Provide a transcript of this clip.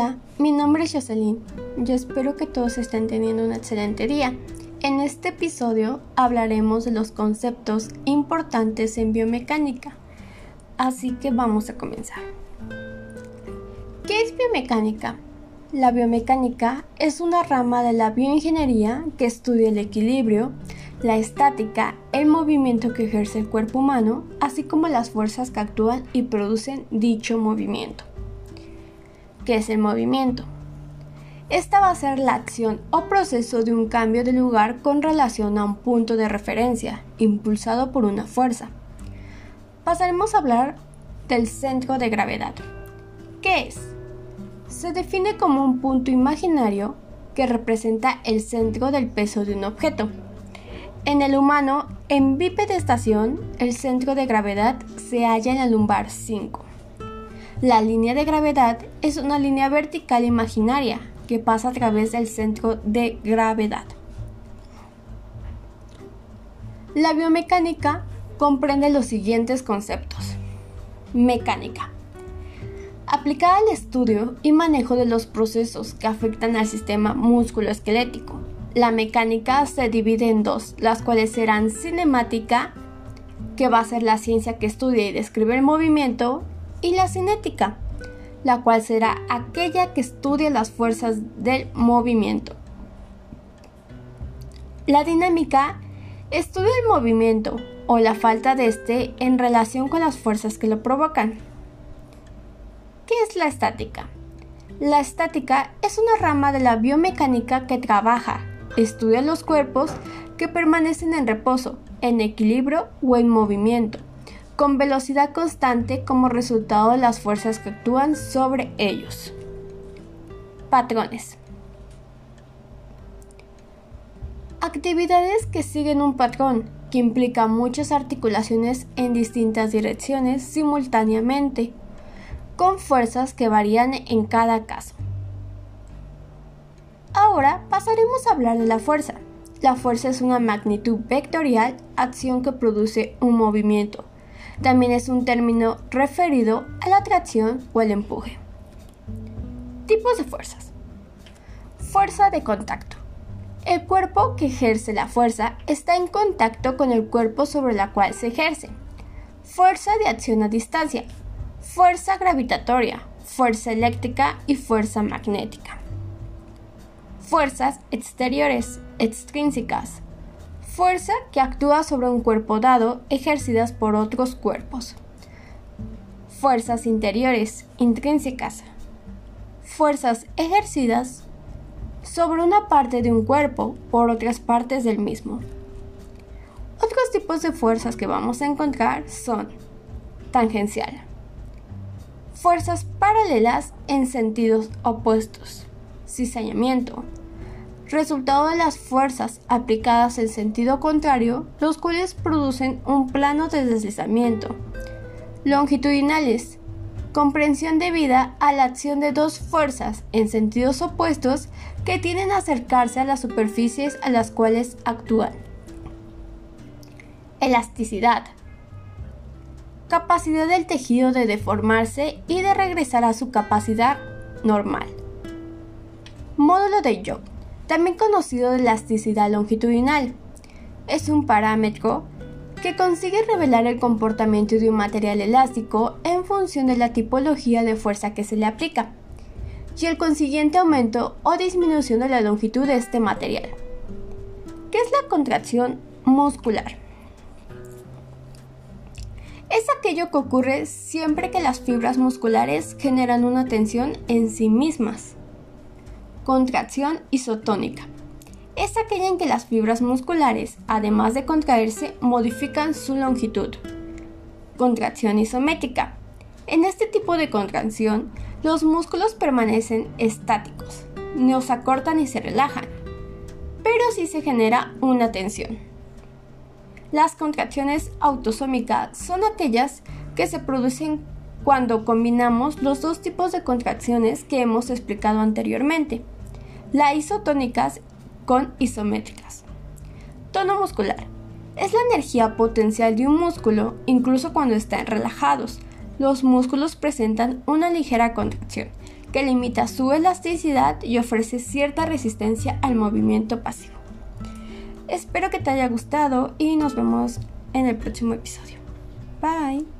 Hola, mi nombre es Jocelyn. Yo espero que todos estén teniendo un excelente día. En este episodio hablaremos de los conceptos importantes en biomecánica. Así que vamos a comenzar. ¿Qué es biomecánica? La biomecánica es una rama de la bioingeniería que estudia el equilibrio, la estática, el movimiento que ejerce el cuerpo humano, así como las fuerzas que actúan y producen dicho movimiento. ¿Qué es el movimiento? Esta va a ser la acción o proceso de un cambio de lugar con relación a un punto de referencia, impulsado por una fuerza. Pasaremos a hablar del centro de gravedad. ¿Qué es? Se define como un punto imaginario que representa el centro del peso de un objeto. En el humano, en bipedestación, el centro de gravedad se halla en la lumbar 5. La línea de gravedad es una línea vertical imaginaria que pasa a través del centro de gravedad. La biomecánica comprende los siguientes conceptos. Mecánica. Aplicada al estudio y manejo de los procesos que afectan al sistema músculo-esquelético. La mecánica se divide en dos, las cuales serán cinemática, que va a ser la ciencia que estudia y describe el movimiento, y la cinética, la cual será aquella que estudia las fuerzas del movimiento. La dinámica estudia el movimiento o la falta de este en relación con las fuerzas que lo provocan. ¿Qué es la estática? La estática es una rama de la biomecánica que trabaja, estudia los cuerpos que permanecen en reposo, en equilibrio o en movimiento, con velocidad constante como resultado de las fuerzas que actúan sobre ellos. Patrones. Actividades que siguen un patrón que implica muchas articulaciones en distintas direcciones simultáneamente, con fuerzas que varían en cada caso. Ahora pasaremos a hablar de la fuerza. La fuerza es una magnitud vectorial, acción que produce un movimiento, también es un término referido a la atracción o el empuje. Tipos de fuerzas. Fuerza de contacto. El cuerpo que ejerce la fuerza está en contacto con el cuerpo sobre la cual se ejerce. Fuerza de acción a distancia. Fuerza gravitatoria, fuerza eléctrica y fuerza magnética. Fuerzas exteriores, extrínsecas, fuerza que actúa sobre un cuerpo dado ejercidas por otros cuerpos. Fuerzas interiores, intrínsecas. Fuerzas ejercidas sobre una parte de un cuerpo por otras partes del mismo. Otros tipos de fuerzas que vamos a encontrar son tangencial. Fuerzas paralelas en sentidos opuestos. Resultado de las fuerzas aplicadas en sentido contrario, los cuales producen un plano de deslizamiento. Longitudinales, comprensión debida a la acción de dos fuerzas en sentidos opuestos que tienden a acercarse a las superficies a las cuales actúan. Elasticidad. Capacidad del tejido de deformarse y de regresar a su capacidad normal. Módulo de Young también conocido de elasticidad longitudinal. Es un parámetro que consigue revelar el comportamiento de un material elástico en función de la tipología de fuerza que se le aplica y el consiguiente aumento o disminución de la longitud de este material. ¿Qué es la contracción muscular? Es aquello que ocurre siempre que las fibras musculares generan una tensión en sí mismas contracción isotónica. Es aquella en que las fibras musculares, además de contraerse, modifican su longitud. Contracción isométrica. En este tipo de contracción, los músculos permanecen estáticos, no se acortan y se relajan, pero sí se genera una tensión. Las contracciones autosómicas son aquellas que se producen cuando combinamos los dos tipos de contracciones que hemos explicado anteriormente las isotónicas con isométricas. Tono muscular. Es la energía potencial de un músculo incluso cuando están relajados. Los músculos presentan una ligera contracción, que limita su elasticidad y ofrece cierta resistencia al movimiento pasivo. Espero que te haya gustado y nos vemos en el próximo episodio. Bye.